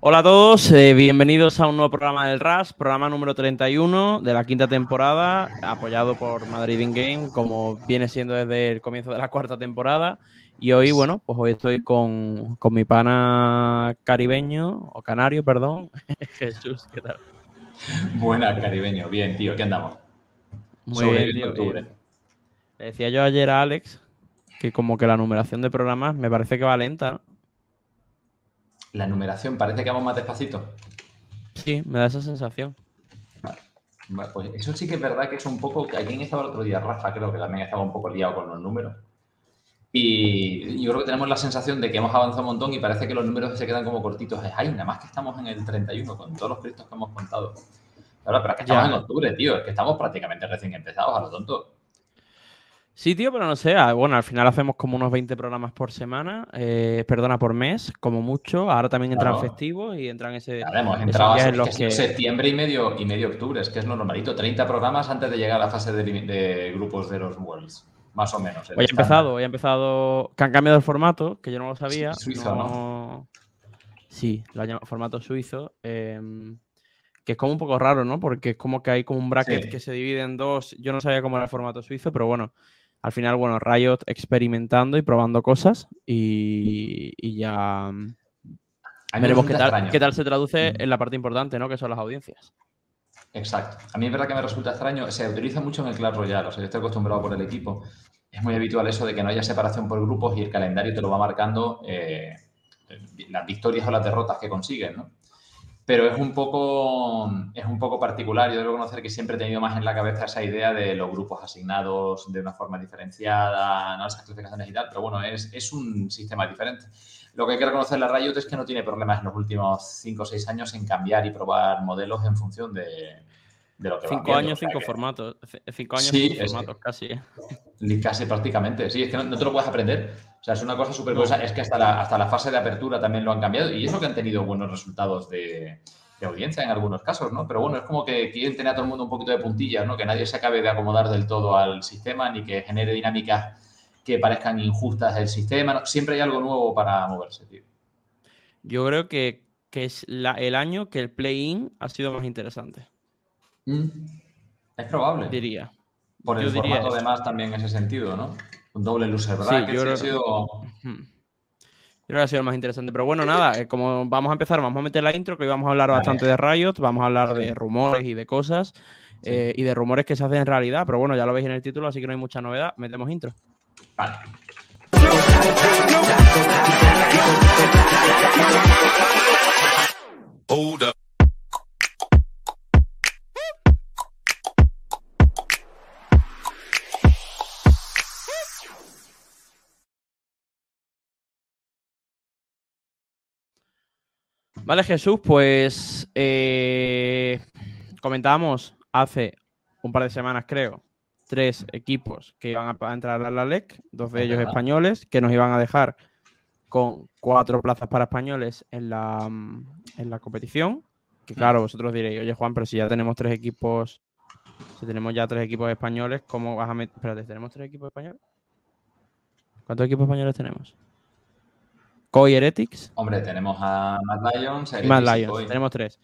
Hola a todos, eh, bienvenidos a un nuevo programa del RAS, programa número 31 de la quinta temporada, apoyado por Madrid in Game, como viene siendo desde el comienzo de la cuarta temporada. Y hoy, bueno, pues hoy estoy con, mi pana caribeño, o canario, perdón. Jesús, ¿qué tal? Buena, caribeño, bien, tío, ¿qué andamos? Muy bien, tío. Le decía yo ayer a Alex que como que la numeración de programas me parece que va lenta, ¿no? La numeración parece que vamos más despacito. Sí, me da esa sensación. Vale. pues eso sí que es verdad que es un poco. ¿Quién estaba el otro día? Rafa, creo que también estaba un poco liado con los números. Y yo creo que tenemos la sensación de que hemos avanzado un montón y parece que los números se quedan como cortitos. Ay, nada más que estamos en el 31 con todos los proyectos que hemos contado. Ahora, pero es que estamos en octubre, tío. Es que estamos prácticamente recién empezados a lo tonto. Sí, tío, pero no sé. Ah, bueno, al final hacemos como unos 20 programas por semana, eh, perdona, por mes, como mucho. Ahora también entran festivos y entran ese. Claro, hemos entrado a septiembre y medio, y medio octubre, es que es lo normalito. 30 programas antes de llegar a la fase de, grupos de los Worlds, más o menos. Hoy ha empezado, hoy ha empezado. Que han cambiado el formato, que yo no lo sabía. suizo, ¿no? Sí, lo han llamado formato suizo. Em, que es como un poco raro, ¿no? Porque es como que hay como un bracket que se divide en dos. Yo no sabía cómo era el formato suizo, pero bueno, al final, bueno, Riot experimentando y probando cosas y, ya mm, veremos qué tal, qué tal, se traduce en la parte importante, ¿no? Que son las audiencias. Exacto. A mí es verdad que me resulta extraño. Se utiliza mucho en el Clash Royale. O sea, yo estoy acostumbrado por el equipo. Es muy habitual eso de que no haya separación por grupos y el calendario te lo va marcando eh, las victorias o las derrotas que consiguen, ¿no? Pero es un poco es un poco particular. Yo debo conocer que siempre he tenido más en la cabeza esa idea de los grupos asignados de una forma diferenciada, ¿no? esas clasificaciones y tal, pero bueno, es, es un sistema diferente. Lo que hay que reconocer la Riot es que no tiene problemas en los últimos 5 o 6 años en cambiar y probar modelos en función de, de lo que Cinco años, cinco formatos. Cinco años, cinco formatos, casi. ¿eh? Casi prácticamente, sí, es que no, te lo puedes aprender. O sea, es una cosa súper cosa. Es que hasta la, hasta la fase de apertura también lo han cambiado y eso que han tenido buenos resultados de, audiencia en algunos casos, ¿no? Pero bueno, es como que quieren tener a todo el mundo un poquito de puntillas, ¿no? Que nadie se acabe de acomodar del todo al sistema ni que genere dinámicas que parezcan injustas del sistema. Siempre hay algo nuevo para moverse, tío. Yo creo que, es el año que el play-in ha sido más interesante. Mm. Es probable. Diría. Por el formato, además, también en ese sentido, ¿no? Un doble loser, ¿verdad? yo, creo... ha sido... yo creo que ha sido el más interesante. Pero bueno, nada, eh, como vamos a empezar, vamos a meter la intro, que hoy vamos a hablar bastante de Riot, vamos a hablar de rumores y de cosas, eh, y de rumores que se hacen en realidad. Pero bueno, ya lo veis en el título, así que no hay mucha novedad. Metemos intro. Vale. Vale, Jesús, pues eh, comentábamos hace un par de semanas, creo, tres equipos que iban a entrar a la LEC, dos de ellos españoles, que nos iban a dejar con cuatro plazas para españoles en la, en la competición. Que mm. claro, vosotros diréis, oye Juan, pero si ya tenemos tres equipos, si tenemos ya tres equipos españoles, ¿cómo vas a meter? Espérate, ¿tenemos tres equipos españoles? ¿Cuántos equipos españoles tenemos? Koi Heretics. Hombre, tenemos a Mad Lions. Mad Lions, tenemos tres.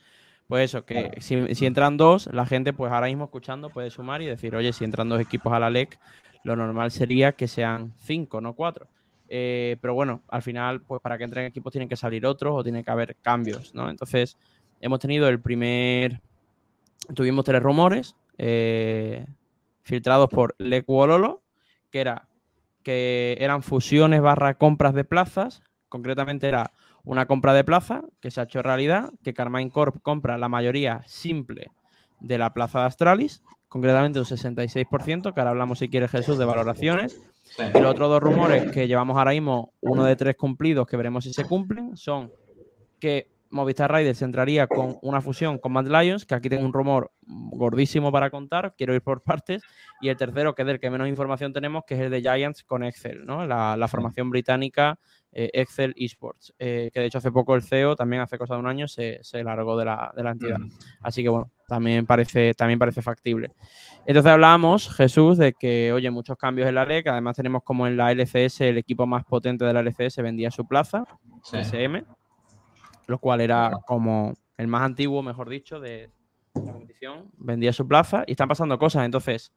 Pues eso, que si, entran dos, la gente, pues ahora mismo escuchando, puede sumar y decir, oye, si entran dos equipos a la LEC, lo normal sería que sean cinco, no cuatro. Eh, pero bueno, al final, pues para que entren equipos tienen que salir otros o tiene que haber cambios, ¿no? Entonces, hemos tenido el primer. Tuvimos tres rumores eh, filtrados por LEC Wololo, que era que eran fusiones barra compras de plazas concretamente era una compra de plaza que se ha hecho realidad, que Carmine Corp compra la mayoría simple de la plaza de Astralis, concretamente un 66%, que ahora hablamos si quiere Jesús de valoraciones. Y los otros dos rumores que llevamos ahora mismo, uno de tres cumplidos, que veremos si se cumplen, son que Movistar Riders entraría con una fusión con Mad Lions, que aquí tengo un rumor gordísimo para contar, quiero ir por partes, y el tercero, que es del que menos información tenemos, que es el de Giants con Excel, ¿no? la, formación británica eh, Excel Esports, eh, que de hecho hace poco el CEO, también hace cosa de un año, se, largó de la, entidad. Así que bueno, también parece, también parece factible. Entonces hablábamos, Jesús, de que, oye, muchos cambios en la LEC, además tenemos como en la LCS, el equipo más potente de la LCS vendía su plaza, SM lo cual era como el más antiguo, mejor dicho, de la competición, vendía su plaza y están pasando cosas. Entonces,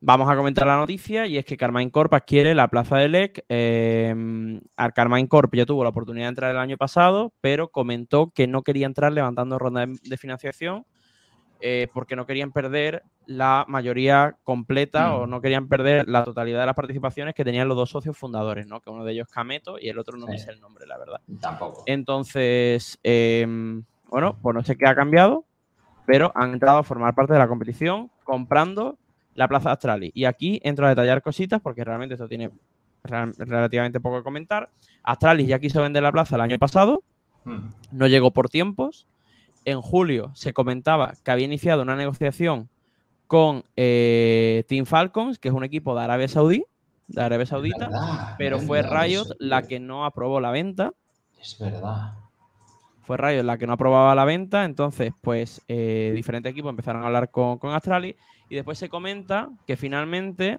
vamos a comentar la noticia y es que Carmine Corp adquiere la plaza de LEC. Eh, Carmine Corp ya tuvo la oportunidad de entrar el año pasado, pero comentó que no quería entrar levantando ronda de financiación eh, porque no querían perder la mayoría completa o mm. no querían perder la totalidad de las participaciones que tenían los dos socios fundadores, ¿no? Que uno de ellos es Cameto y el otro no me sé el nombre, la verdad. Tampoco. Entonces, em, bueno, pues no sé qué ha cambiado, pero han entrado a formar parte de la competición comprando la Plaza Astralis. Y aquí entro a detallar cositas porque realmente esto tiene relativamente poco que comentar. Astralis ya quiso vender la plaza el año pasado, mm. no llegó por tiempos en julio se comentaba que había iniciado una negociación con eh, Team Falcons, que es un equipo de Arabia Saudí, de Arabia Saudita, pero fue Riot la que no aprobó la venta. Es verdad. Fue Riot la que no aprobaba la venta, entonces, pues, eh, diferentes equipos empezaron a hablar con, con Astralis y después se comenta que finalmente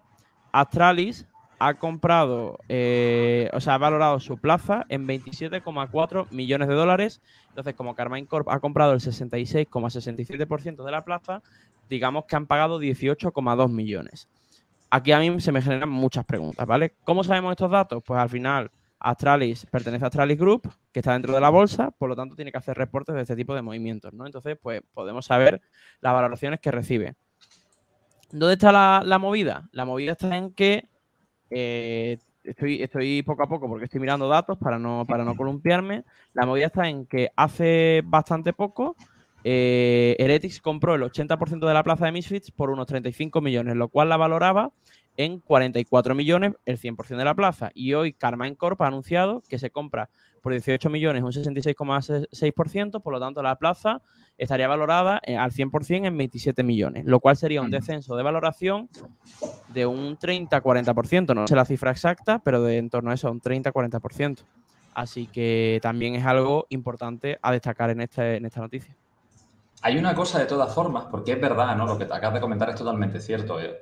Astralis ha comprado, eh, o sea, ha valorado su plaza en 27,4 millones de dólares. Entonces, como Carmine Corp ha comprado el 66,67% de la plaza, digamos que han pagado 18,2 millones. Aquí a mí se me generan muchas preguntas, ¿vale? ¿Cómo sabemos estos datos? Pues al final, Astralis pertenece a Astralis Group, que está dentro de la bolsa, por lo tanto tiene que hacer reportes de este tipo de movimientos, ¿no? Entonces, pues podemos saber las valoraciones que recibe. ¿Dónde está la, la movida? La movida está en que eh, estoy, estoy poco a poco porque estoy mirando datos para no, para no columpiarme. La movida está en que hace bastante poco eh, Heretics compró el 80% de la plaza de Misfits por unos 35 millones, lo cual la valoraba en 44 millones el 100% de la plaza. Y hoy Carmine Corp ha anunciado que se compra por 18 millones un 66,6%, por lo tanto la plaza estaría valorada eh, al 100% en 27 millones, lo cual sería un descenso de valoración de un 30-40%, no sé la cifra exacta, pero de en torno a eso, un 30-40%. Así que también es algo importante a destacar en, este, en esta noticia. Hay una cosa de todas formas, porque es verdad, ¿no? Lo que te acabas de comentar es totalmente cierto. Eh.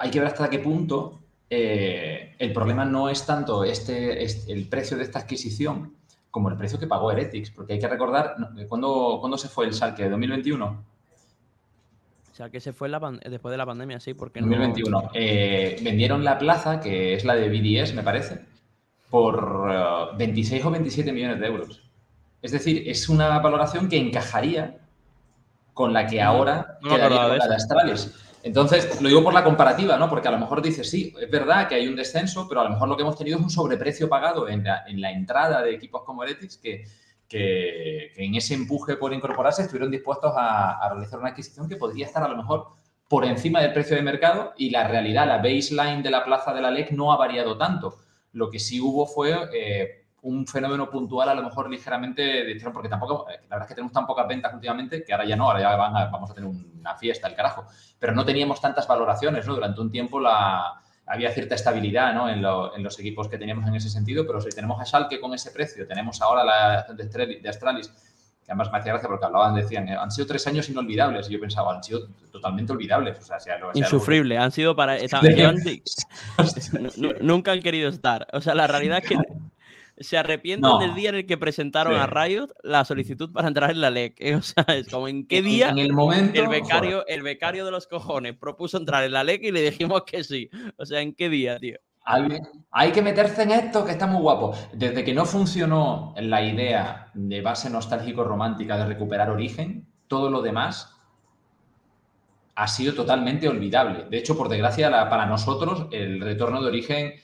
hay que ver hasta qué punto eh, el problema no es tanto este, el precio de esta adquisición, como el precio que pagó Heretics, porque hay que recordar, ¿cuándo, se fue el Salque? ¿2021? que se fue después de la pandemia, sí, porque 2021. Eh, vendieron la plaza, que es la de BDS, me parece, por 26 eh, o 27 millones de euros. Es decir, es una valoración que encajaría con la que ahora quedaría la de Astralis. Entonces, lo digo por la comparativa, ¿no? Porque a lo mejor dices, sí, es verdad que hay un descenso, pero a lo mejor lo que hemos tenido es un sobreprecio pagado en la, entrada de equipos como Heretics que, en ese empuje por incorporarse estuvieron dispuestos a, realizar una adquisición que podría estar a lo mejor por encima del precio de mercado y la realidad, la baseline de la plaza de la LEC no ha variado tanto. Lo que sí hubo fue eh, un fenómeno puntual a lo mejor ligeramente de porque tampoco, eh, la verdad es que tenemos tan pocas ventas últimamente que ahora ya no, ahora ya vamos a tener una fiesta, el carajo, pero no teníamos tantas valoraciones, ¿no? Durante un tiempo la, había cierta estabilidad ¿no? en, los equipos que teníamos en ese sentido, pero si tenemos a Schalke con ese precio, tenemos ahora la de Astralis, que además me hacía gracia porque hablaban, decían, han sido tres años inolvidables, y yo pensaba, han sido totalmente olvidables. O sea, Insufrible, han sido para... nunca han querido estar. O sea, la realidad es que se arrepienten del día en el que presentaron a Riot la solicitud para entrar en la LEC. O sea, es como en qué día en el, momento, el, becario, el becario de los cojones propuso entrar en la LEC y le dijimos que sí. O sea, ¿en qué día, tío? Hay que meterse en esto, que está muy guapo. Desde que no funcionó la idea de base nostálgico-romántica de recuperar origen, todo lo demás ha sido totalmente olvidable. De hecho, por desgracia, para nosotros, el retorno de origen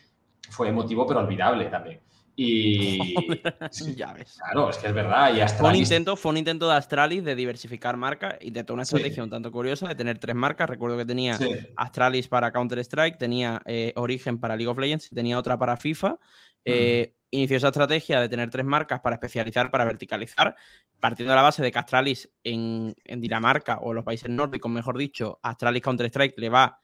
fue emotivo, pero olvidable también. Y. ya ves. Claro, es que es verdad. Y fue, un intento, fue un intento de Astralis de diversificar marcas y de toda una estrategia un tanto curiosa de tener tres marcas. Recuerdo que tenía Astralis para Counter-Strike, tenía eh, Origen para League of Legends y tenía otra para FIFA. Eh, inició esa estrategia de tener tres marcas para especializar, para verticalizar, partiendo de la base de que Astralis en, en Dinamarca o los países nórdicos, mejor dicho, Astralis Counter-Strike le va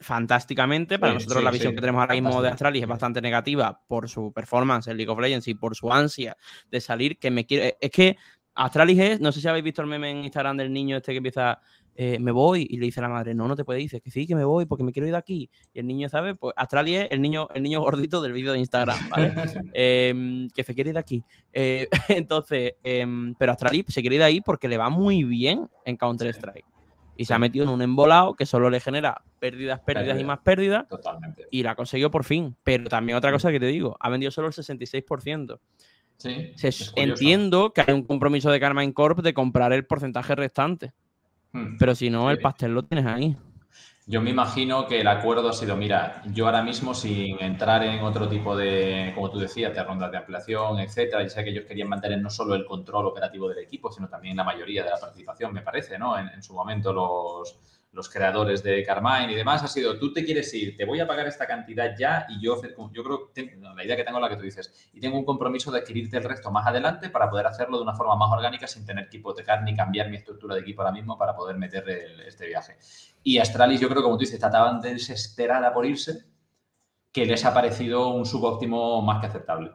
fantásticamente. Para nosotros la visión que tenemos ahora mismo de Astralis es bastante negativa por su performance en League of Legends y por su ansia de salir, que me quiere... Es que Astralis es, no sé si habéis visto el meme en Instagram del niño este que empieza, eh, me voy, y le dice a la madre, no, no te puede, dice que sí, que me voy porque me quiero ir de aquí. Y el niño, ¿sabe? Pues Astralis es el niño, el niño gordito del vídeo de Instagram, ¿vale? Em, que se quiere ir de aquí. Eh, entonces, em, pero Astralis se quiere ir de ahí porque le va muy bien en Counter-Strike y se ha metido en un embolado que solo le genera pérdidas, pérdidas y más pérdidas. Totalmente. Y la ha conseguido por fin. Pero también otra cosa que te digo, ha vendido solo el 66%. Sí, entiendo que hay un compromiso de Carmine Corp de comprar el porcentaje restante. Hmm. Pero si no, el pastel lo tienes ahí. Yo me imagino que el acuerdo ha sido, mira, yo ahora mismo sin entrar en otro tipo de, como tú decías, de rondas de ampliación, etcétera, y sé que ellos querían mantener no solo el control operativo del equipo, sino también la mayoría de la participación, me parece, ¿no? en su momento los, los creadores de Carmine y demás, ha sido, tú te quieres ir, te voy a pagar esta cantidad ya y yo, yo creo, que la idea que tengo es la que tú dices, y tengo un compromiso de adquirirte el resto más adelante para poder hacerlo de una forma más orgánica sin tener que hipotecar ni cambiar mi estructura de equipo ahora mismo para poder meter este viaje. Y Astralis, yo creo, como tú dices, está tan desesperada por irse que les ha parecido un subóptimo más que aceptable.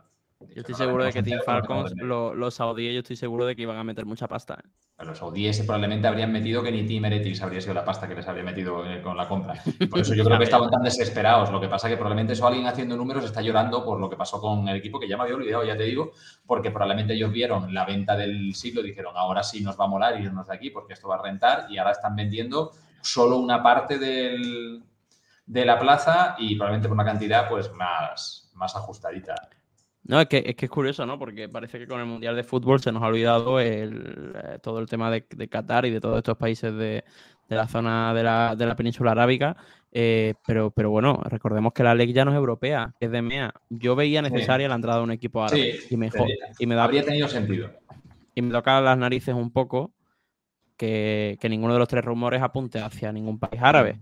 Yo estoy seguro de que Team Falcons, los saudíes, yo estoy seguro de que iban a meter mucha pasta. ¿eh? Los saudíes probablemente habrían metido que ni Team Heretics habría sido la pasta que les habría metido eh, con la compra. Por eso yo creo que estaban tan desesperados. Lo que pasa es que probablemente eso alguien haciendo números está llorando por lo que pasó con el equipo, que ya me había olvidado, ya te digo, porque probablemente ellos vieron la venta del siglo y dijeron, ahora sí nos va a molar irnos de aquí porque esto va a rentar y ahora están vendiendo solo una parte del, de la plaza y probablemente por una cantidad pues más, más ajustadita. No, es que, es que es curioso, ¿no? Porque parece que con el Mundial de Fútbol se nos ha olvidado el, eh, todo el tema de, Qatar y de todos estos países de, la zona de la, de la península arábica. Eh, pero, pero bueno, recordemos que la ley ya no es europea, es de MEA. Yo veía necesaria la entrada de un equipo árabe. y, mejor, y me da, habría tenido sentido. Y me toca las narices un poco que, que ninguno de los tres rumores apunte hacia ningún país árabe.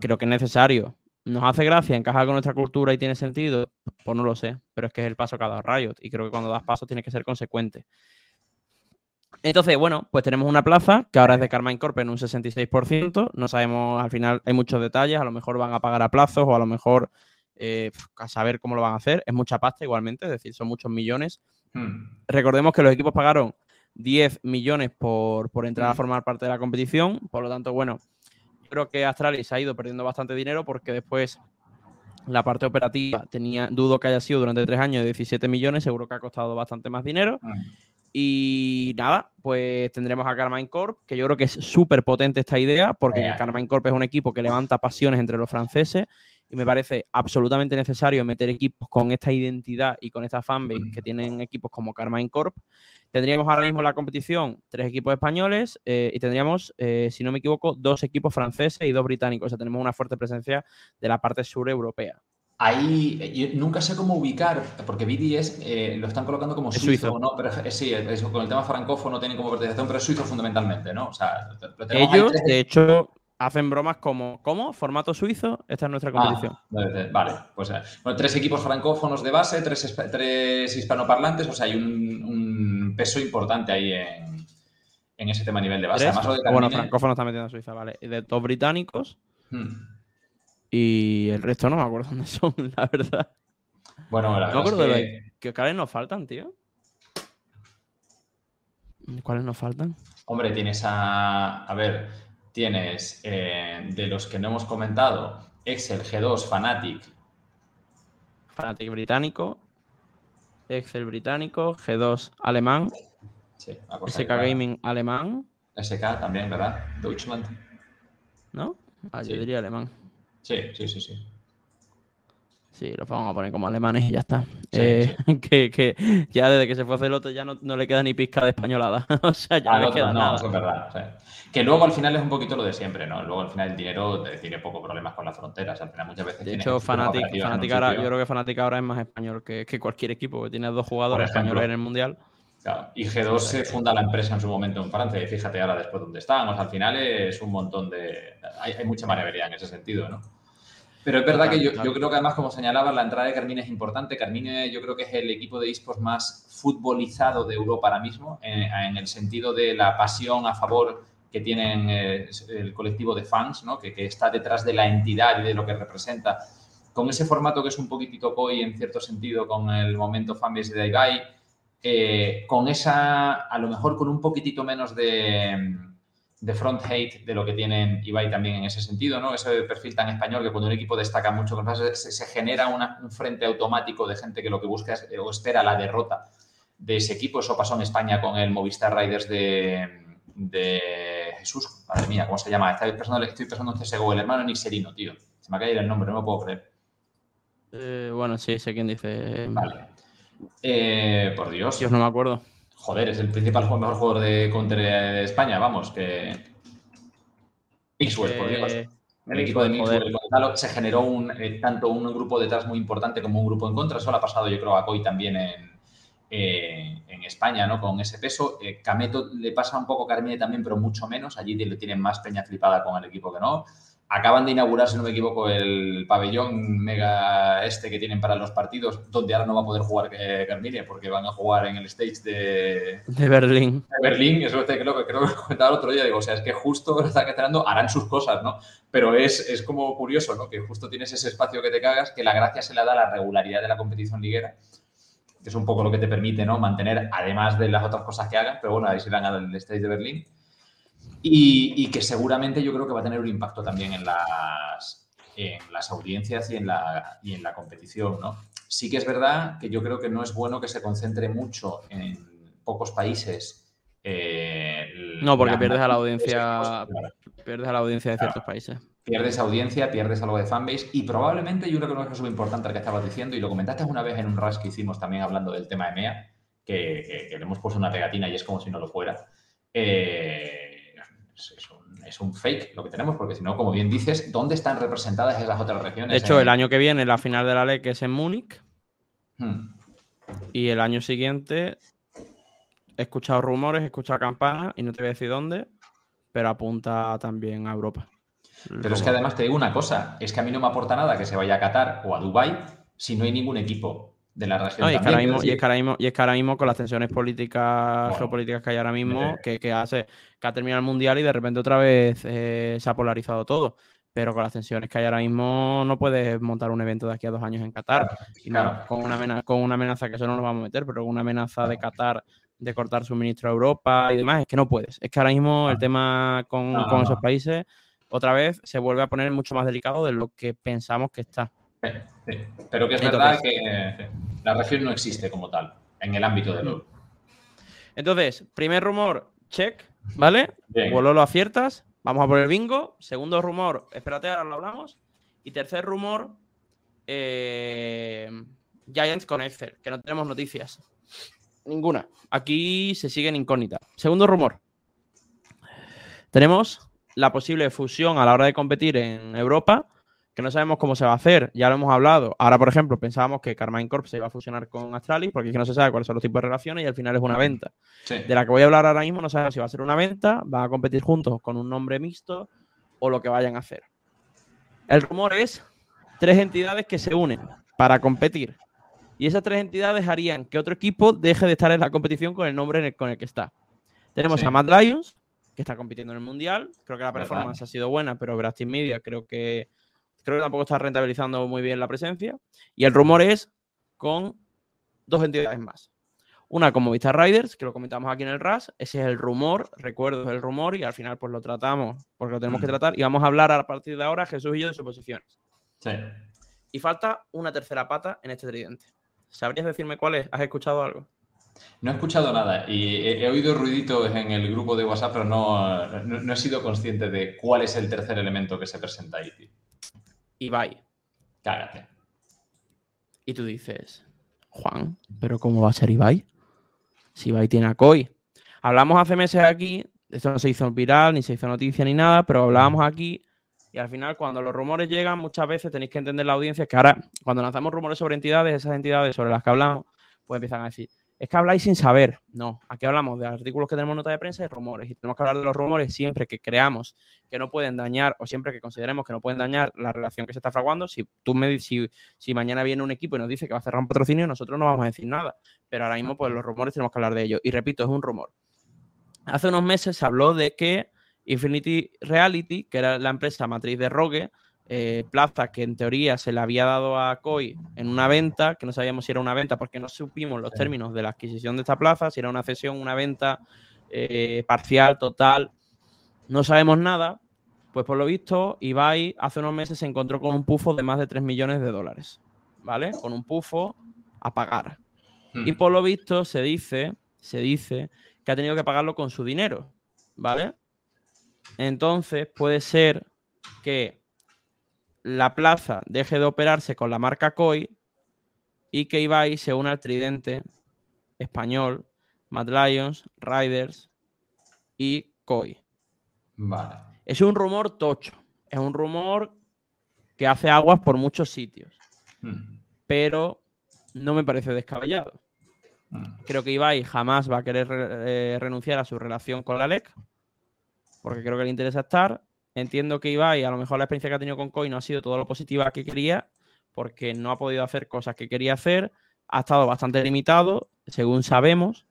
Creo que es necesario nos hace gracia, encaja con nuestra cultura y tiene sentido, pues no lo sé, pero es que es el paso que ha dado Riot y creo que cuando das paso tienes que ser consecuente. Entonces, bueno, pues tenemos una plaza que ahora es de Carmine Corp en un 66%, no sabemos, al final hay muchos detalles, a lo mejor van a pagar a plazos o a lo mejor eh, a saber cómo lo van a hacer, es mucha pasta igualmente, es decir, son muchos millones. Hmm. Recordemos que los equipos pagaron 10 millones por, por entrar a hmm. formar parte de la competición, por lo tanto, bueno, creo que Astralis ha ido perdiendo bastante dinero porque después la parte operativa tenía, dudo que haya sido durante tres años de 17 millones, seguro que ha costado bastante más dinero. Mm. Y nada, pues tendremos a Carmine Corp, que yo creo que es súper potente esta idea, porque Carmine Corp es un equipo que levanta pasiones entre los franceses y me parece absolutamente necesario meter equipos con esta identidad y con esta fanbase que tienen equipos como Carmine Corp Tendríamos ahora mismo en la competición tres equipos españoles eh, y tendríamos, eh, si no me equivoco, dos equipos franceses y dos británicos. O sea, tenemos una fuerte presencia de la parte sur europea. Ahí yo nunca sé cómo ubicar, porque BDS eh, lo están colocando como suizo, ¿no? Pero sí, con el tema francófono tienen como pertenecen, pero es suizo fundamentalmente, ¿no? O sea, Ellos, de hecho, hacen bromas como, ¿cómo? ¿Formato suizo? Esta es nuestra ah, competición. vale, pues tres equipos francófonos de base, tres, tres hispanoparlantes, o sea, hay un, peso importante ahí en, ese tema a nivel de base. Además, Bueno, francófonos está metiendo Suiza, vale. De dos británicos. Hmm. Y el resto no me acuerdo dónde son, la verdad. Bueno, la verdad. No me acuerdo de ¿Qué cuáles nos faltan, tío? ¿Cuáles nos faltan? Hombre, tienes a. A ver, tienes eh, de los que no hemos comentado, Excel, G2, Fanatic. Fanatic británico, Excel británico, G2 alemán, SK Gaming alemán. SK también, ¿verdad? Deutschland. ¿No? Ah, yo diría alemán. Sí, sí, sí, sí. Sí, los vamos a poner como alemanes y ya está. Eh, que, ya desde que se fue otro ya no, le queda ni pizca de españolada. o sea, ya no queda nada. Eso es verdad. Que luego al final es un poquito lo de siempre, ¿no? Luego al final el dinero tiene poco problemas con las fronteras. Al final muchas veces. De hecho, Fanatic, ahora, yo creo que Fanatic ahora es más español que, cualquier equipo, que tiene dos jugadores españoles en el Mundial. Claro. Y G2 se funda la empresa en su momento en Francia y fíjate ahora después donde estábamos. Al final es un montón de. Hay, hay mucha manevría en ese sentido, ¿no? Pero es verdad que yo, creo que además, como señalaba, la entrada de Carmine es importante. Carmine yo creo que es el equipo de esports más futbolizado de Europa ahora mismo, en, el sentido de la pasión a favor que tienen eh, el colectivo de fans, ¿no? que, está detrás de la entidad y de lo que representa. Con ese formato que es un poquitito COI en cierto sentido, con el momento fanbase de Ibai, eh, con esa, a lo mejor con un poquitito menos de de front hate de lo que tienen Ibai también en ese sentido, ¿no? Ese perfil tan español que cuando un equipo destaca mucho, se, se genera un frente automático de gente que lo que busca es, o espera la derrota de ese equipo. Eso pasó en España con el Movistar Riders de, Jesús. Madre mía, ¿cómo se llama? Estoy pensando, estoy pensando en CSGO, el hermano Nixerino, tío. Se me ha caído el nombre, no me puedo creer. Eh, bueno, sí, sé quién dice. Vale. Eh, por Dios. Dios, no me acuerdo joder, es el principal mejor jugador de Counter de España, vamos, que. Mixwell, por Dios. El equipo de Mixwell se generó un, eh, tanto un grupo detrás muy importante como un grupo en contra. Eso lo ha pasado, yo creo, a Coy también en, eh, en España, ¿no? Con ese peso. Eh, Cameto le pasa un poco a Carmine también, pero mucho menos. Allí le tienen más peña flipada con el equipo que no. Acaban de inaugurar, si no me equivoco, el pabellón mega este que tienen para los partidos, donde ahora no va a poder jugar eh, Carmine, porque van a jugar en el stage de, de Berlín. De Berlín, eso que creo, que creo que comentaba el otro día. Digo, o sea, es que justo lo están esperando, harán sus cosas, ¿no? Pero es, es como curioso, ¿no? Que justo tienes ese espacio que te cagas, que la gracia se le da a la regularidad de la competición liguera que es un poco lo que te permite ¿no? mantener, además de las otras cosas que hagas, pero bueno, ahí se van al stage de Berlín. Y, que seguramente yo creo que va a tener un impacto también en las, en las audiencias y en, la, y en la competición, ¿no? Sí que es verdad que yo creo que no es bueno que se concentre mucho en pocos países. Eh, no, porque pierdes a la audiencia, pierdes a la audiencia de ciertos países. Pierdes audiencia, pierdes algo de fanbase y probablemente yo creo que es muy importante lo que estabas diciendo y lo comentaste una vez en un rush que hicimos también hablando del tema de MEA, que, le hemos puesto una pegatina y es como si no lo fuera. Eh, es, un, fake lo que tenemos, porque si no, como bien dices, ¿dónde están representadas esas otras regiones? De hecho, el año que viene la final de la ley que es en Múnich. Hmm. Y el año siguiente he escuchado rumores, he escuchado campanas y no te voy a decir dónde, pero apunta también a Europa. Pero es que además te digo una cosa, es que a mí no me aporta nada que se vaya a Qatar o a Dubai si no hay ningún equipo de la región. y, es que ahora mismo, con las tensiones políticas, geopolíticas que hay ahora mismo, que, hace que ha terminado el mundial y de repente otra vez eh, se ha polarizado todo. Pero con las tensiones que hay ahora mismo no puedes montar un evento de aquí a dos años en Qatar. con, una amenaza, con una amenaza que eso no nos vamos a meter, pero con una amenaza de Qatar de cortar suministro a Europa y demás, es que no puedes. Es que ahora mismo el tema con, con esos países otra vez se vuelve a poner mucho más delicado de lo que pensamos que está. Pero que es verdad que la región no existe como tal en el ámbito de LOL. Entonces, primer rumor, check, ¿vale? Vuelo lo aciertas. Vamos a poner bingo. Segundo rumor, espérate, ahora lo hablamos. Y tercer rumor, eh, Giants con Excel, que no tenemos noticias. Ninguna. Aquí se sigue en incógnita. Segundo rumor. Tenemos la posible fusión a la hora de competir en Europa que no sabemos cómo se va a hacer, ya lo hemos hablado. Ahora, por ejemplo, pensábamos que Carmine Corp se iba a fusionar con Astralis, porque es que no se sabe cuáles son los tipos de relaciones y al final es una venta. De la que voy a hablar ahora mismo, no sabemos si va a ser una venta, van a competir juntos con un nombre mixto o lo que vayan a hacer. El rumor es tres entidades que se unen para competir. Y esas tres entidades harían que otro equipo deje de estar en la competición con el nombre con el que está. Tenemos a Mad Lions, que está compitiendo en el Mundial. Creo que la performance ha sido buena, pero Brastin Media creo que creo que tampoco está rentabilizando muy bien la presencia. Y el rumor es con dos entidades más. Una como Vista Riders, que lo comentamos aquí en el RAS, ese es el rumor, recuerdo el rumor, y al final pues lo tratamos porque lo tenemos que mm. tratar. Y vamos a hablar a partir de ahora, Jesús y yo, de suposiciones. Sí. Y falta una tercera pata en este tridente. ¿Sabrías decirme cuál es? ¿Has escuchado algo? No he escuchado nada y he, oído ruiditos en el grupo de WhatsApp, pero no, no, he sido consciente de cuál es el tercer elemento que se presenta ahí. Ibai. Cágate. Y tú dices, Juan, ¿pero cómo va a ser Ibai? Si Ibai tiene a Koi. Hablamos hace meses aquí, esto no se hizo viral, ni se hizo noticia ni nada, pero hablábamos aquí y al final cuando los rumores llegan, muchas veces tenéis que entender la audiencia que ahora, cuando lanzamos rumores sobre entidades, esas entidades sobre las que hablamos, pues empiezan a decir, es que habláis sin saber. No, aquí hablamos de artículos que tenemos nota de prensa y rumores. Y tenemos que hablar de los rumores siempre que creamos que no pueden dañar o siempre que consideremos que no pueden dañar la relación que se está fraguando. Si tú me si, si mañana viene un equipo y nos dice que va a cerrar un patrocinio, nosotros no vamos a decir nada. Pero ahora mismo, pues los rumores tenemos que hablar de ellos. Y repito, es un rumor. Hace unos meses se habló de que Infinity Reality, que era la empresa matriz de Rogue, eh, plaza que en teoría se le había dado a COI en una venta, que no sabíamos si era una venta porque no supimos los términos de la adquisición de esta plaza, si era una cesión, una venta eh, parcial, total, no sabemos nada. Pues por lo visto, Ibai hace unos meses se encontró con un pufo de más de 3 millones de dólares, ¿vale? Con un pufo a pagar. Y hmm. por lo visto se dice, se dice que ha tenido que pagarlo con su dinero, ¿vale? Entonces puede ser que la plaza deje de operarse con la marca COI y que Ibai se una al tridente español, Mad Lions, Riders y COI. Vale. Es un rumor tocho. Es un rumor que hace aguas por muchos sitios. Hmm. Pero no me parece descabellado. Hmm. Creo que Ibai jamás va a querer eh, renunciar a su relación con la LEC, porque creo que le interesa estar. Entiendo que Ibai, a lo mejor la experiencia que ha tenido con Koi no ha sido todo lo positiva que quería, porque no ha podido hacer cosas que quería hacer. Ha estado bastante limitado, según sabemos.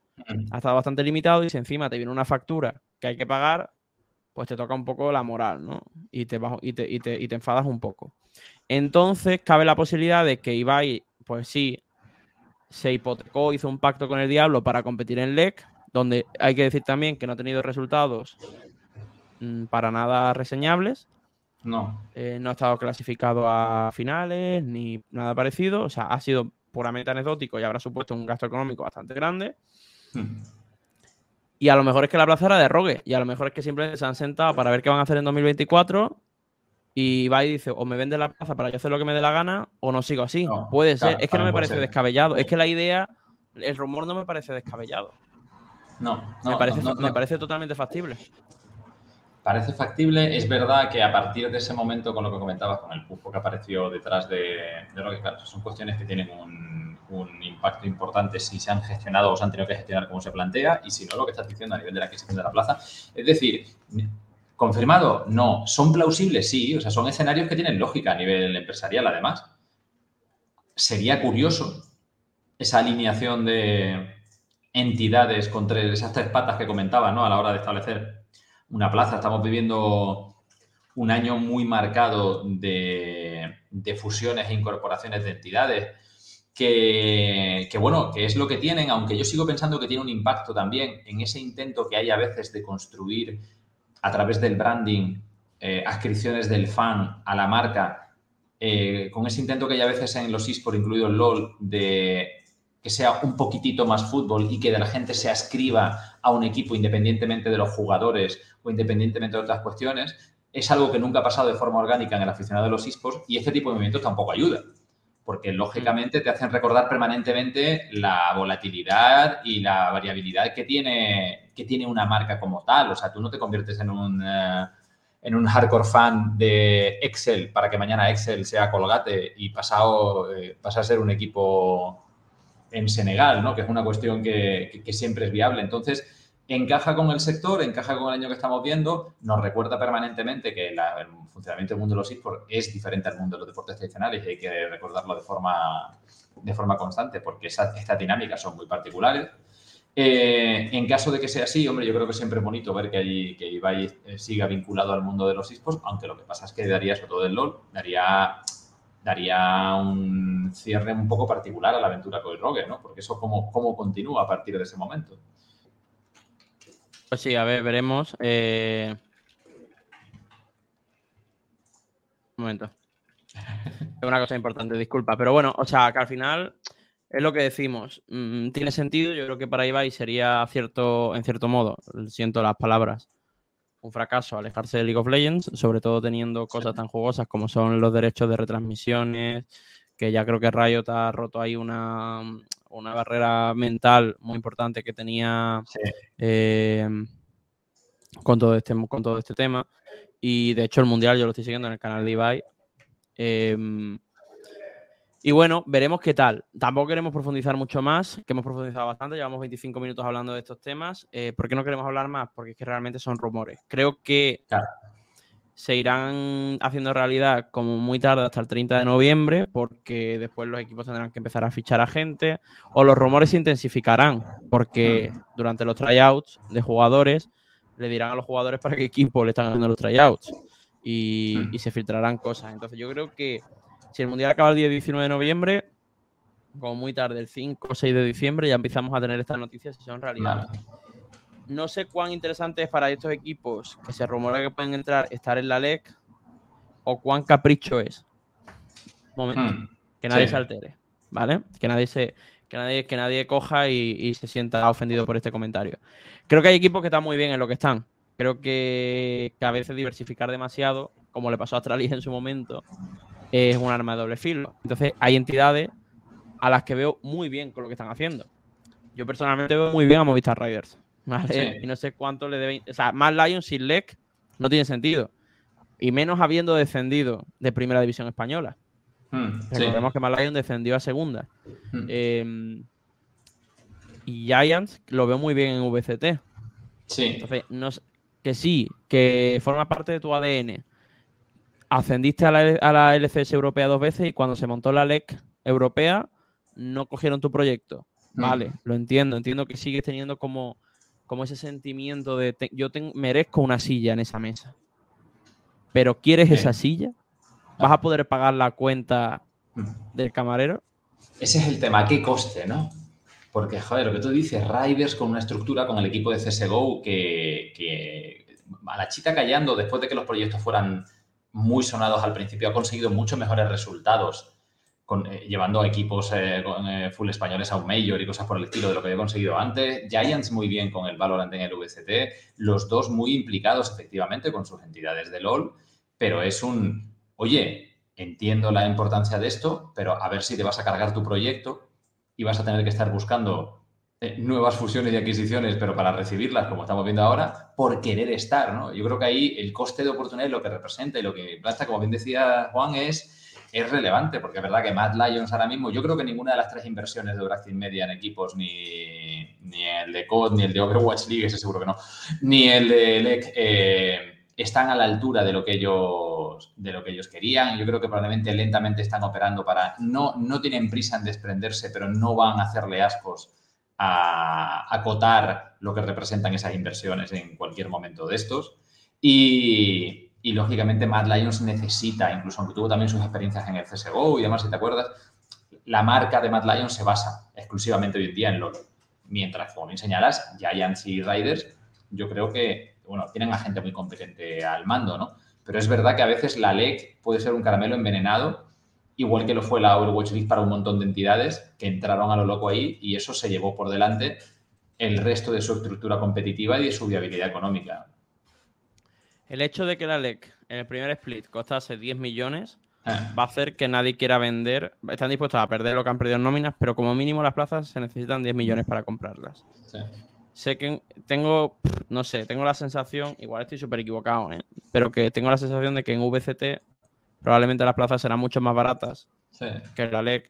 Ha estado bastante limitado y si encima te viene una factura que hay que pagar, pues te toca un poco la moral, ¿no? Y te, y te, y te, y te enfadas un poco. Entonces, cabe la posibilidad de que Ibai, pues sí, se hipotecó, hizo un pacto con el diablo para competir en LEC, donde hay que decir también que no ha tenido resultados para nada reseñables. No. Eh, no ha estado clasificado a finales ni nada parecido. O sea, ha sido puramente anecdótico y habrá supuesto un gasto económico bastante grande. Hmm. Y a lo mejor es que la plaza era de Rogue. Y a lo mejor es que simplemente se han sentado para ver qué van a hacer en 2024. Y va y dice, o me vende la plaza para yo hacer lo que me dé la gana, o no sigo así. Puede ser. es que no me parece descabellado. Es que la idea, el rumor no me parece descabellado. No, me, parece, me parece totalmente factible. Parece factible. Es verdad que a partir de ese momento, con lo que comentabas, con el pufo que apareció detrás de, de Rocket, claro, son cuestiones que tienen un, un, impacto importante si se han gestionado o se han tenido que gestionar como se plantea y si no, lo que estás diciendo a nivel de la adquisición de la plaza. Es decir, ¿confirmado? No. ¿Son plausibles? Sí. O sea, son escenarios que tienen lógica a nivel empresarial, además. Sería curioso esa alineación de entidades con tres, esas tres patas que comentaba, ¿no? A la hora de establecer una plaza. Estamos viviendo un año muy marcado de, fusiones e incorporaciones de entidades. Que, bueno, que es lo que tienen, aunque yo sigo pensando que tiene un impacto también en ese intento que hay a veces de construir a través del branding eh, adscripciones del fan a la marca, eh, con ese intento que hay a veces en los esports, incluido el LOL, de que sea un poquitito más fútbol y que de la gente se ascriba a un equipo independientemente de los jugadores o independientemente de otras cuestiones, es algo que nunca ha pasado de forma orgánica en el aficionado de los esports y este tipo de movimientos tampoco ayuda, porque lógicamente te hacen recordar permanentemente la volatilidad y la variabilidad que tiene, que tiene una marca como tal. O sea, tú no te conviertes en un... Eh, en un hardcore fan de Excel para que mañana Excel sea Colgate y pasado, eh, pasa a ser un equipo en Senegal, ¿no? que es una cuestión que, siempre es viable. Entonces, encaja con el sector, encaja con el año que estamos viendo, nos recuerda permanentemente que el funcionamiento del mundo de los esports es diferente al mundo de los deportes tradicionales y hay que recordarlo de forma, de forma constante porque estas dinámicas son muy particulares. Eh, en caso de que sea así, hombre, yo creo que siempre es bonito ver que, hay, que Ibai eh, siga vinculado al mundo de los esports, aunque lo que pasa es que daría, sobre todo del LOL, daría daría un cierre un poco particular a la aventura con el Rogue, ¿no? Porque eso cómo, cómo continúa a partir de ese momento. Pues sí, a ver, veremos. Eh, un momento. Es una cosa importante, disculpa. Pero bueno, o sea, que al final es lo que decimos. Mm, tiene sentido. Yo creo que para Ibai sería cierto, en cierto modo, siento las palabras, un fracaso alejarse de League of Legends, sobre todo teniendo cosas tan jugosas como son los derechos de retransmisiones, que ya creo que Riot ha roto ahí una, una barrera mental muy importante que tenía eh, con, todo este, con todo este tema. Y de hecho el Mundial yo lo estoy siguiendo en el canal de Ibai. Em, y bueno, veremos qué tal. Tampoco queremos profundizar mucho más, que hemos profundizado bastante, llevamos 25 minutos hablando de estos temas. Eh, ¿Por qué no queremos hablar más? Porque es que realmente son rumores. Creo que se irán haciendo realidad como muy tarde hasta el 30 de noviembre, porque después los equipos tendrán que empezar a fichar a gente, o los rumores se intensificarán, porque durante los tryouts de jugadores le dirán a los jugadores para qué equipo le están haciendo los tryouts y, y se filtrarán cosas. Entonces yo creo que si el Mundial acaba el día 19 de noviembre, como muy tarde, el 5 o 6 de diciembre, ya empezamos a tener estas noticias y son realidad. No sé cuán interesante es para estos equipos que se rumora que pueden entrar estar en la LEC o cuán capricho es. Momento. Hmm. que nadie se altere, ¿vale? Que nadie se, que nadie, que nadie coja y, se sienta ofendido por este comentario. Creo que hay equipos que están muy bien en lo que están. Creo que, que a veces diversificar demasiado, como le pasó a Astralis en su momento, es un arma de doble filo. Entonces, hay entidades a las que veo muy bien con lo que están haciendo. Yo personalmente veo muy bien a Movistar Riders. Y no sé cuánto le deben. O sea, más Lions sin LEC no tiene sentido. Y menos habiendo descendido de Primera División Española. Hmm, Recordemos que Más Lions descendió a Segunda. Hmm. Em, y Giants lo veo muy bien en VCT. Sí. Entonces, no, que sí, que forma parte de tu ADN ascendiste a la, LCS europea dos veces y cuando se montó la LEC europea no cogieron tu proyecto. Mm. Vale, lo entiendo. Entiendo que sigues teniendo como, como ese sentimiento de yo merezco una silla en esa mesa. Pero ¿quieres esa silla? ¿Vas a poder pagar la cuenta mm. del camarero? Ese es el tema, ¿qué coste, no? Porque, joder, lo que tú dices, Riders con una estructura con el equipo de CSGO que, que a la chica callando después de que los proyectos fueran muy sonados al principio, ha conseguido muchos mejores resultados con, eh, llevando equipos eh, eh, full españoles a un mayor y cosas por el estilo de lo que había conseguido antes. Giants muy bien con el Valorant en el VCT, los dos muy implicados efectivamente con sus entidades de LOL, pero es un, oye, entiendo la importancia de esto, pero a ver si te vas a cargar tu proyecto y vas a tener que estar buscando nuevas fusiones y adquisiciones, pero para recibirlas, como estamos viendo ahora, por querer estar, ¿no? Yo creo que ahí el coste de oportunidad, lo que representa y lo que planta, como bien decía Juan, es, es relevante, porque es verdad que Mad Lions ahora mismo, yo creo que ninguna de las tres inversiones de Bractin Media en equipos, ni, ni el de COD, ni el de Overwatch League, ese seguro que no, ni el de LEC, eh, están a la altura de lo que ellos de lo que ellos querían. Yo creo que probablemente lentamente están operando para no no tienen prisa en desprenderse, pero no van a hacerle ascos a acotar lo que representan esas inversiones en cualquier momento de estos. Y, lógicamente Mad Lions necesita, incluso aunque tuvo también sus experiencias en el CSGO y demás, si te acuerdas, la marca de Mad Lions se basa exclusivamente hoy en día en LoL. Mientras, como bien señalas, Giants y Riders, yo creo que, bueno, tienen a gente muy competente al mando, ¿no? Pero es verdad que a veces la LEC puede ser un caramelo envenenado igual que lo fue la Overwatch League para un montón de entidades que entraron a lo loco ahí y eso se llevó por delante el resto de su estructura competitiva y de su viabilidad económica. El hecho de que la LEC en el primer split costase 10 millones ah. va a hacer que nadie quiera vender. Están dispuestos a perder lo que han perdido en nóminas, pero como mínimo las plazas se necesitan 10 millones para comprarlas. Sé que tengo, no sé, tengo la sensación, igual estoy súper equivocado, ¿eh? pero que tengo la sensación de que en VCT probablemente las plazas serán mucho más baratas que la LEC.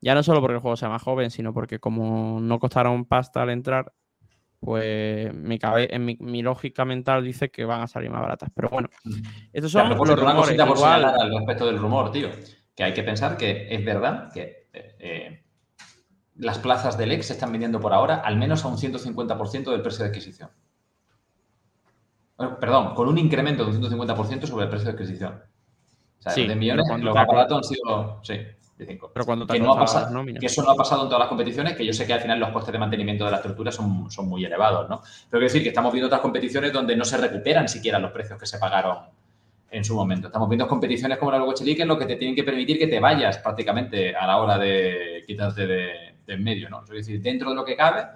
Ya no solo porque el juego sea más joven, sino porque como no costaron pasta al entrar, pues mi, en mi, lógica mental dice que van a salir más baratas. Pero bueno, estos son los rumores. al respecto del rumor, tío. Que hay que pensar que es verdad que eh, eh, las plazas del ex se están vendiendo por ahora al menos a un 150% del precio de adquisición. perdón, con un incremento de un 150% sobre el precio de adquisición. O sea, de millones, los más baratos han sido, sí, de 5. Pero cuando que, no ha pasado, que eso no ha pasado en todas las competiciones, que yo sé que al final los costes de mantenimiento de la estructura son, son muy elevados, ¿no? Pero quiero decir que estamos viendo otras competiciones donde no se recuperan siquiera los precios que se pagaron en su momento. Estamos viendo competiciones como la League en lo que te tienen que permitir que te vayas prácticamente a la hora de quitarte de, en medio, ¿no? Es decir, dentro de lo que cabe,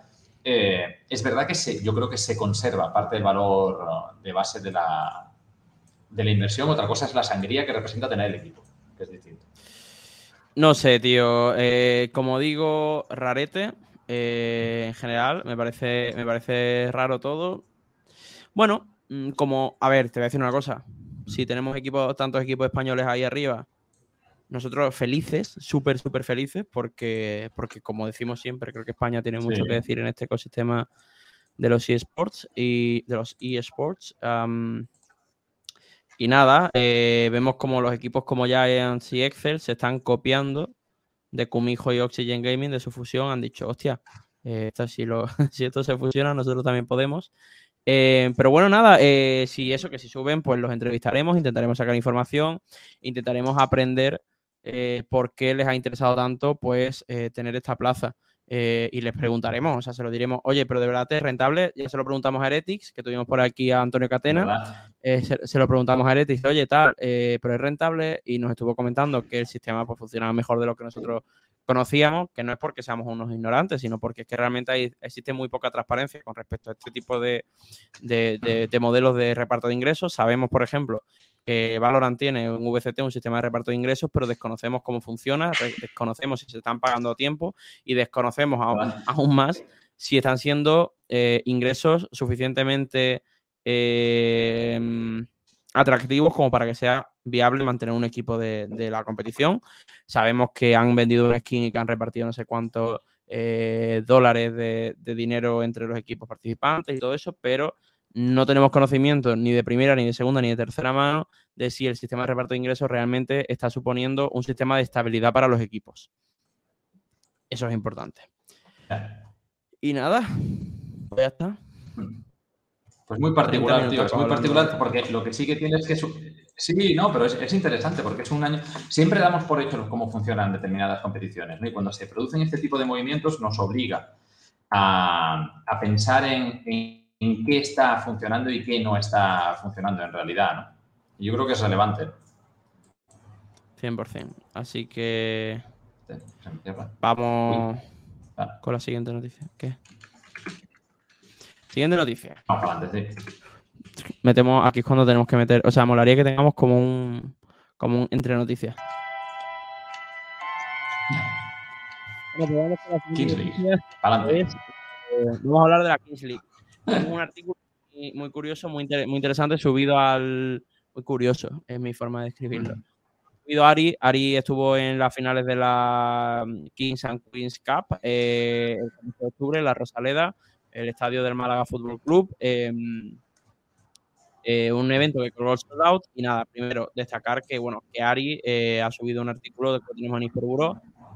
eh, es verdad que se, yo creo que se conserva parte del valor de base de la, de la inversión, otra cosa es la sangría que representa tener el equipo, que es distinto. No sé, tío. Eh, como digo, rarete. Eh, en general, me parece, me parece raro todo. Bueno, mm, como, a ver, te voy a decir una cosa. Si tenemos equipos, tantos equipos españoles ahí arriba, nosotros felices, súper, súper felices, porque, porque como decimos siempre, creo que España tiene mucho que decir en este ecosistema de los eSports y de los eSports. Y nada, eh, vemos como los equipos como Giants y Excel se están copiando de Kumijo y Oxygen Gaming de su fusión. Han dicho, hostia, eh, si, lo, si esto se fusiona, nosotros también podemos. Eh, pero bueno, nada, si eso, que si suben, pues los entrevistaremos, intentaremos sacar información, intentaremos aprender por qué les ha interesado tanto pues tener esta plaza. Eh, y les preguntaremos, o sea, se lo diremos, oye, pero de verdad es rentable, ya se lo preguntamos a Heretics, que tuvimos por aquí a Antonio Catena, se, lo preguntamos a Heretics, oye, tal, pero es rentable y nos estuvo comentando que el sistema pues, funciona mejor de lo que nosotros conocíamos, que no es porque seamos unos ignorantes, sino porque es que realmente hay, existe muy poca transparencia con respecto a este tipo de, de modelos de reparto de ingresos. Sabemos, por ejemplo, que Valorant tiene un VCT, un sistema de reparto de ingresos, pero desconocemos cómo funciona, desconocemos si se están pagando a tiempo y desconocemos aún, más si están siendo eh, ingresos suficientemente eh, atractivos como para que sea viable mantener un equipo de, la competición. Sabemos que han vendido un skin y que han repartido no sé cuántos eh, dólares de, de dinero entre los equipos participantes y todo eso, pero no tenemos conocimiento ni de primera, ni de segunda, ni de tercera mano de si el sistema de reparto de ingresos realmente está suponiendo un sistema de estabilidad para los equipos. Eso es importante. Y nada, pues ya está. Pues muy particular, tío. Es muy particular porque lo que sí que tiene es que... Sí, no, pero es, interesante porque es un año... Siempre damos por hecho cómo funcionan determinadas competiciones, Y cuando se producen este tipo de movimientos nos obliga a, pensar en en qué está funcionando y qué no está funcionando en realidad, ¿no? Yo creo que es relevante. 100%. Así que vamos con la siguiente noticia. ¿Qué? Siguiente noticia. Vamos adelante, sí. Metemos, aquí es cuando tenemos que meter, o sea, molaría que tengamos como un, como un entre noticias. Kings League. Adelante. Eh, vamos a hablar de la Kings League un artículo muy, curioso, muy, muy, interesante, subido al. Muy curioso, es mi forma de escribirlo. Subido a Ari. Ari estuvo en las finales de la mm, Kings and Queens Cup eh, el 15 de octubre en la Rosaleda, el estadio del Málaga Fútbol Club. Em, eh, un evento que colgó sold out. Y nada, primero destacar que, bueno, que Ari eh, ha subido un artículo de tenemos en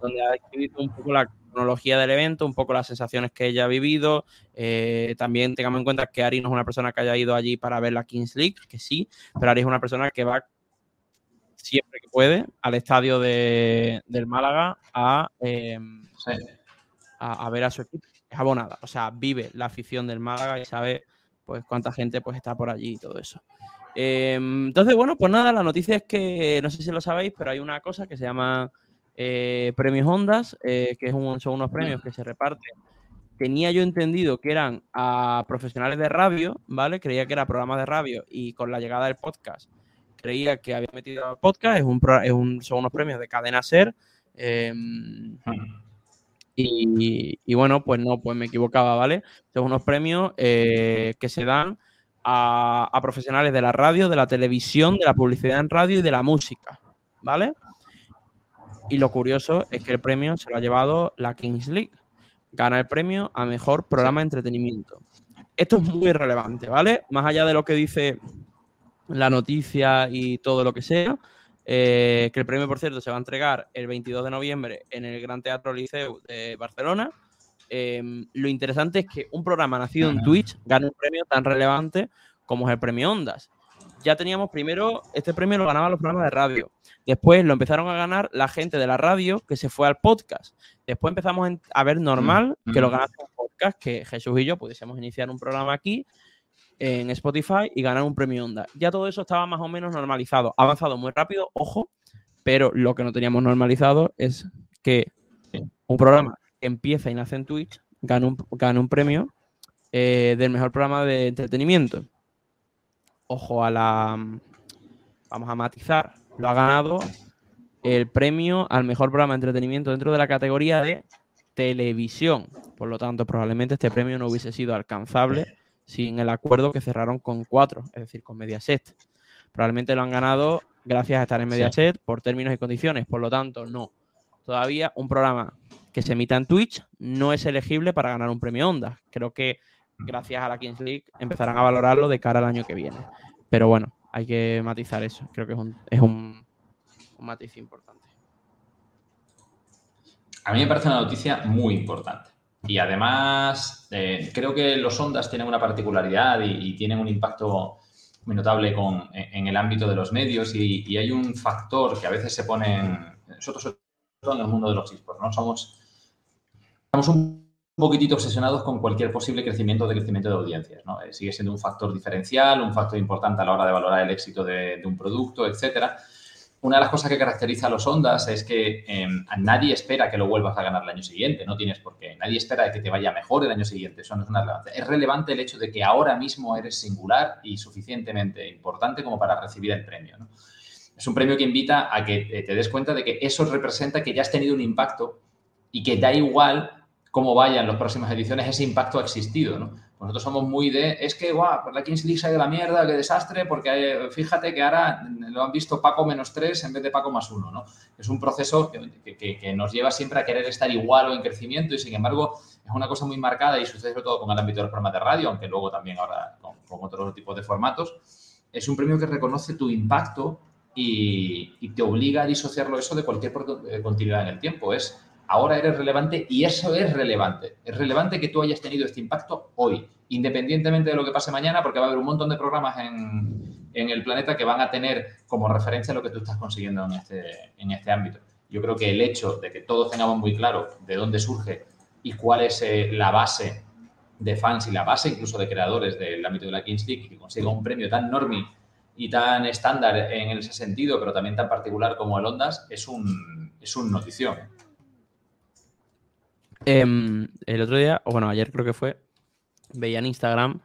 donde ha escrito un poco la cronología del evento, un poco las sensaciones que ella ha vivido. Eh, también tengamos en cuenta que Ari no es una persona que haya ido allí para ver la Kings League, que sí, pero Ari es una persona que va siempre que puede al estadio de, del Málaga em, a, a, ver a su equipo. Es abonada, o sea, vive la afición del Málaga y sabe pues cuánta gente pues está por allí y todo eso. Em, entonces, bueno, pues nada, la noticia es que, no sé si lo sabéis, pero hay una cosa que se llama eh, premios Ondas, eh, que es son unos premios que se reparten. Tenía yo entendido que eran a profesionales de radio, ¿vale? Creía que era programa de radio y con la llegada del podcast creía que había metido podcast, es un, son unos premios de cadena ser. Em, y, bueno, pues no, pues me equivocaba, ¿vale? Son unos premios eh, que se dan a, a, profesionales de la radio, de la televisión, de la publicidad en radio y de la música, ¿vale? Y lo curioso es que el premio se lo ha llevado la Kings League. Gana el premio a mejor programa de entretenimiento. Esto es muy relevante, ¿vale? Más allá de lo que dice la noticia y todo lo que sea, eh, que el premio, por cierto, se va a entregar el 22 de noviembre en el Gran Teatro Liceu de Barcelona. Em, lo interesante es que un programa nacido en Twitch gane un premio tan relevante como es el premio Ondas ya teníamos primero, este premio lo ganaban los programas de radio. Después lo empezaron a ganar la gente de la radio que se fue al podcast. Después empezamos a ver normal mm, que lo mm. ganase un podcast, que Jesús y yo pudiésemos iniciar un programa aquí en Spotify y ganar un premio Onda. Ya todo eso estaba más o menos normalizado. Ha avanzado muy rápido, ojo, pero lo que no teníamos normalizado es que un programa que empieza y nace en Twitch gana un, un premio eh, del mejor programa de entretenimiento ojo a la... Vamos a matizar. Lo ha ganado el premio al mejor programa de entretenimiento dentro de la categoría de televisión. Por lo tanto, probablemente este premio no hubiese sido alcanzable sin el acuerdo que cerraron con cuatro, es decir, con Mediaset. Probablemente lo han ganado gracias a estar en Mediaset por términos y condiciones. Por lo tanto, no. Todavía un programa que se emita en Twitch no es elegible para ganar un premio Onda. Creo que gracias a la Kings League empezarán a valorarlo de cara al año que viene. Pero bueno, hay que matizar eso. Creo que es un, matiz importante. A mí me parece una noticia muy importante. Y además, eh, creo que los ondas tienen una particularidad y, tienen un impacto muy notable con, en, el ámbito de los medios y, hay un factor que a veces se pone en, nosotros en el mundo de los esports, ¿no? Somos, estamos un poquitito obsesionados con cualquier posible crecimiento de crecimiento de audiencias. ¿no? Eh, sigue siendo un factor diferencial, un factor importante a la hora de valorar el éxito de, un producto, etcétera. Una de las cosas que caracteriza a los ondas es que em, nadie espera que lo vuelvas a ganar el año siguiente, no tienes por qué. Nadie espera que te vaya mejor el año siguiente, eso no es una relevancia. Es relevante el hecho de que ahora mismo eres singular y suficientemente importante como para recibir el premio. Es un premio que invita a que te des cuenta de que eso representa que ya has tenido un impacto y que da igual cómo vayan las próximas ediciones, ese impacto ha existido, ¿no? Nosotros somos muy de, es que, guau, pues la Kings League ha ido la mierda, qué desastre, porque fíjate que ahora lo han visto Paco menos 3 en vez de Paco más 1, ¿no? Es un proceso que, nos lleva siempre a querer estar igual o en crecimiento y, sin embargo, es una cosa muy marcada y sucede sobre todo con el ámbito de los programas de radio, aunque luego también ahora con, otros tipos de formatos. Es un premio que reconoce tu impacto y, y te obliga a disociarlo eso de cualquier eh, continuidad en el tiempo. Es ahora eres relevante y eso es relevante. Es relevante que tú hayas tenido este impacto hoy, independientemente de lo que pase mañana, porque va a haber un montón de programas en, el planeta que van a tener como referencia lo que tú estás consiguiendo en este, en este ámbito. Yo creo que el hecho de que todos tengamos muy claro de dónde surge y cuál es eh, la base de fans y la base incluso de creadores del ámbito de la Kings League, que consiga un premio tan normie y tan estándar en ese sentido, pero también tan particular como el Ondas, es un, es un notición. Em, el otro día, o bueno, ayer creo que fue, veía en Instagram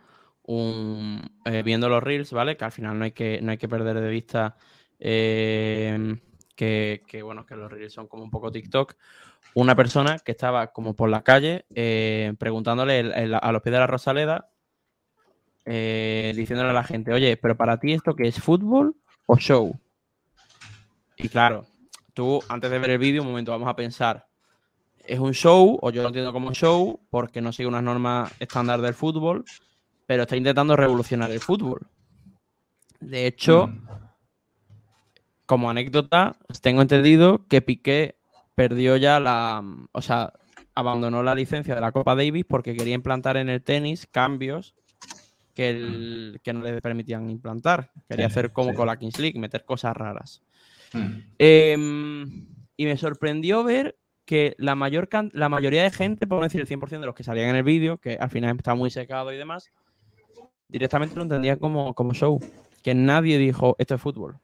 eh, viendo los reels, ¿vale? Que al final no hay que, no hay que perder de vista em, que, bueno, que los reels son como un poco TikTok. Una persona que estaba como por la calle eh, preguntándole a los pies de la Rosaleda, eh, diciéndole a la gente, oye, pero para ti esto qué es fútbol o show? Y claro, tú antes de ver el vídeo, un momento, vamos a pensar, es un show, o yo lo entiendo como show, porque no sigue unas normas estándar del fútbol, pero está intentando revolucionar el fútbol. De hecho, mm. como anécdota, tengo entendido que Piqué perdió ya la. O sea, abandonó la licencia de la Copa Davis porque quería implantar en el tenis cambios que, que no le permitían implantar. Quería hacer como con la Kings League, meter cosas raras. Mm. Em, y me sorprendió ver que la, mayor la mayoría de gente, por decir el 100% de los que salían en el vídeo, que al final está muy secado y demás, directamente lo entendían como, como show. Que nadie dijo, esto es fútbol.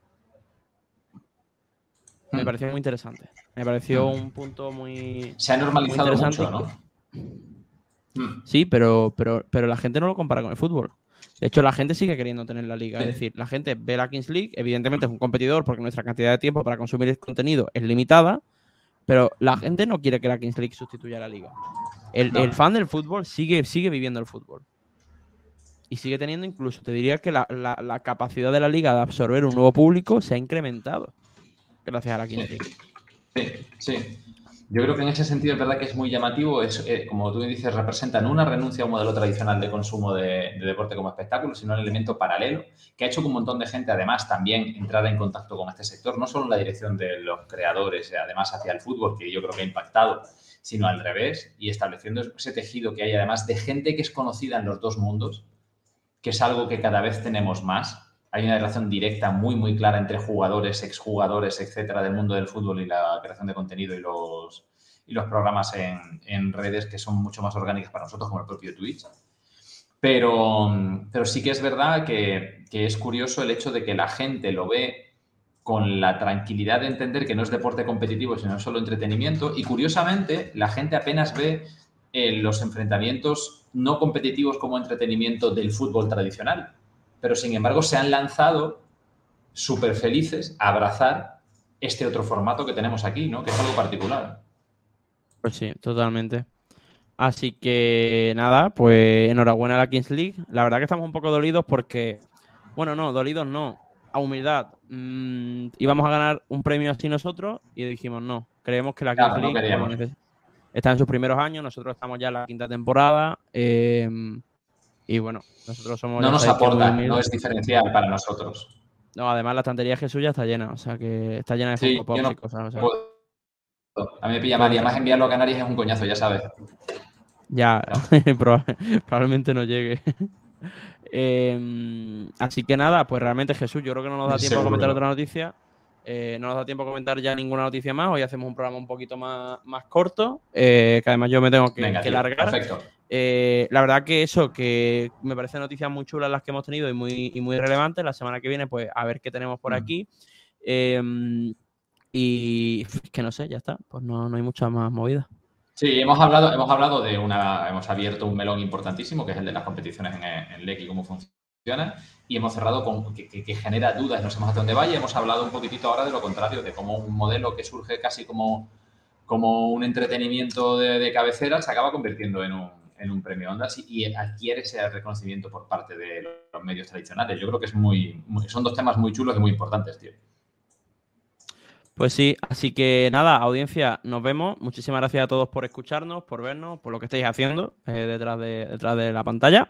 Me hmm. pareció muy interesante. Me pareció hmm. un punto muy. Se ha normalizado mucho, ¿no? Hmm. Sí, pero, pero, pero la gente no lo compara con el fútbol. De hecho, la gente sigue queriendo tener la liga. Es decir, la gente ve la Kings League, evidentemente es un competidor porque nuestra cantidad de tiempo para consumir el contenido es limitada, pero la gente no quiere que la Kings League sustituya a la liga. El, fan del fútbol sigue, sigue viviendo el fútbol. Y sigue teniendo incluso, te diría que la, capacidad de la liga de absorber un nuevo público se ha incrementado gracias a la Kings League. Sí, sí. Yo creo que en ese sentido es verdad que es muy llamativo. Es, eh, como tú dices, representan una renuncia a un modelo tradicional de consumo de, deporte como espectáculo, sino un elemento paralelo que ha hecho que un montón de gente, además, también entrara en contacto con este sector, no solo en la dirección de los creadores, además hacia el fútbol, que yo creo que ha impactado, sino al revés, y estableciendo ese tejido que hay, además, de gente que es conocida en los dos mundos, que es algo que cada vez tenemos más hay una relación directa muy, muy clara entre jugadores, exjugadores, etcétera, del mundo del fútbol y la creación de contenido y los, y los programas en, redes que son mucho más orgánicas para nosotros, como el propio Twitch. Pero, pero sí que es verdad que, que es curioso el hecho de que la gente lo ve con la tranquilidad de entender que no es deporte competitivo, sino solo entretenimiento. Y curiosamente, la gente apenas ve eh, los enfrentamientos no competitivos como entretenimiento del fútbol tradicional pero sin embargo se han lanzado súper felices a abrazar este otro formato que tenemos aquí, ¿no? Que es algo particular. Pues sí, totalmente. Así que nada, pues enhorabuena a la Kings League. La verdad que estamos un poco dolidos porque, bueno, no, dolidos no, a humildad. Mm, íbamos a ganar un premio así nosotros y dijimos no, creemos que la Kings League está en sus primeros años, nosotros estamos ya en la quinta temporada em, y bueno, nosotros somos... No nos aporta, no es diferencial para nosotros. No, además la estantería Jesús ya está llena, o sea que está llena de sí, y cosas. A mí me pilla mal y además enviarlo a Canarias es un coñazo, ya sabes. Ya, probablemente no llegue. Em, así que nada, pues realmente Jesús, yo creo que no nos da tiempo a comentar otra noticia. Eh, no nos da tiempo a comentar ya ninguna noticia más. Hoy hacemos un programa un poquito más, más corto, eh, que además yo me tengo que, largar. Perfecto. Eh, la verdad que eso, que me parece noticias muy chulas las que hemos tenido y muy, y muy relevantes. La semana que viene, pues a ver qué tenemos por aquí. Em, y que no sé, ya está. Pues no, no hay mucha más movida. Sí, hemos hablado, hemos hablado de una, hemos abierto un melón importantísimo, que es el de las competiciones en, en LEC y cómo funciona, y hemos cerrado con que, genera dudas, no sabemos hasta dónde vaya, hemos hablado un poquitito ahora de lo contrario, de cómo un modelo que surge casi como, como un entretenimiento de, cabecera se acaba convirtiendo en un, en un premio Ondas y, adquiere ese reconocimiento por parte de los medios tradicionales. Yo creo que es muy, son dos temas muy chulos y muy importantes, tío. Pues sí, así que nada, audiencia, nos vemos. Muchísimas gracias a todos por escucharnos, por vernos, por lo que estáis haciendo eh, detrás, de, detrás de la pantalla.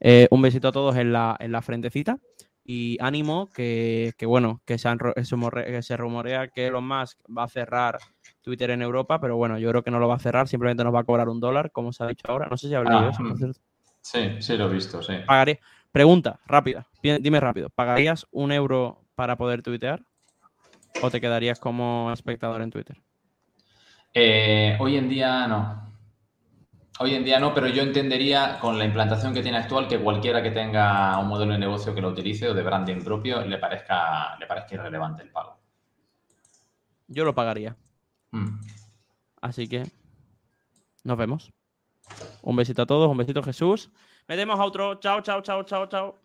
Eh, un besito a todos en la, en la frentecita. Y ánimo que, bueno, que se, que se rumorea que Elon Musk va a cerrar Twitter en Europa, pero bueno, yo creo que no lo va a cerrar, simplemente nos va a cobrar un dólar, como se ha dicho ahora. No sé si hablé ah, mm. Sí, sí, lo he visto, sí. Pagaría. Pregunta, rápida, dime rápido. ¿Pagarías un euro para poder tuitear? ¿O te quedarías como espectador en Twitter? Eh, hoy en día no. Hoy en día no, pero yo entendería con la implantación que tiene actual que cualquiera que tenga un modelo de negocio que lo utilice o de branding propio le parezca, le parezca irrelevante el pago. Yo lo pagaría. Mm. Así que nos vemos. Un besito a todos, un besito a Jesús. Metemos a otro. Chao, chao, chao, chao, chao.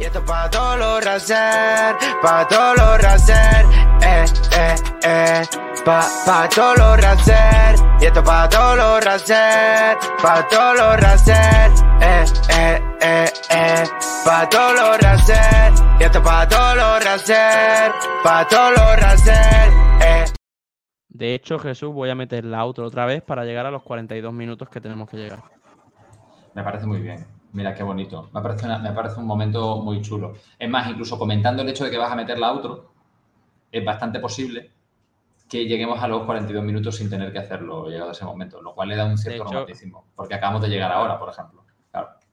Y esto pa' todos los racer, pa' todos los racer, eh, eh, eh, pa, pa' todos los racer. Y esto pa' todos los racer, pa' todos los racer, eh, eh, eh, eh, pa' todos los racer. Y esto pa' todos los racer, pa' todos los racer, eh. De hecho, Jesús, voy a meter la outro otra vez para llegar a los 42 minutos que tenemos que llegar. Me parece muy bien. Mira qué bonito. Me parece, me parece un momento muy chulo. Es más, incluso comentando el hecho de que vas a meter la outro, es bastante posible que lleguemos a los 42 minutos sin tener que hacerlo llegado a ese momento, lo cual le da un cierto romanticismo, porque acabamos de llegar ahora, por ejemplo.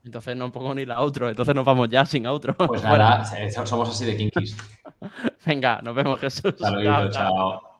Entonces no pongo ni la outro, entonces nos vamos ya sin outro. Pues nada, somos así de kinkis. Venga, nos vemos Jesús. Hasta luego, chao.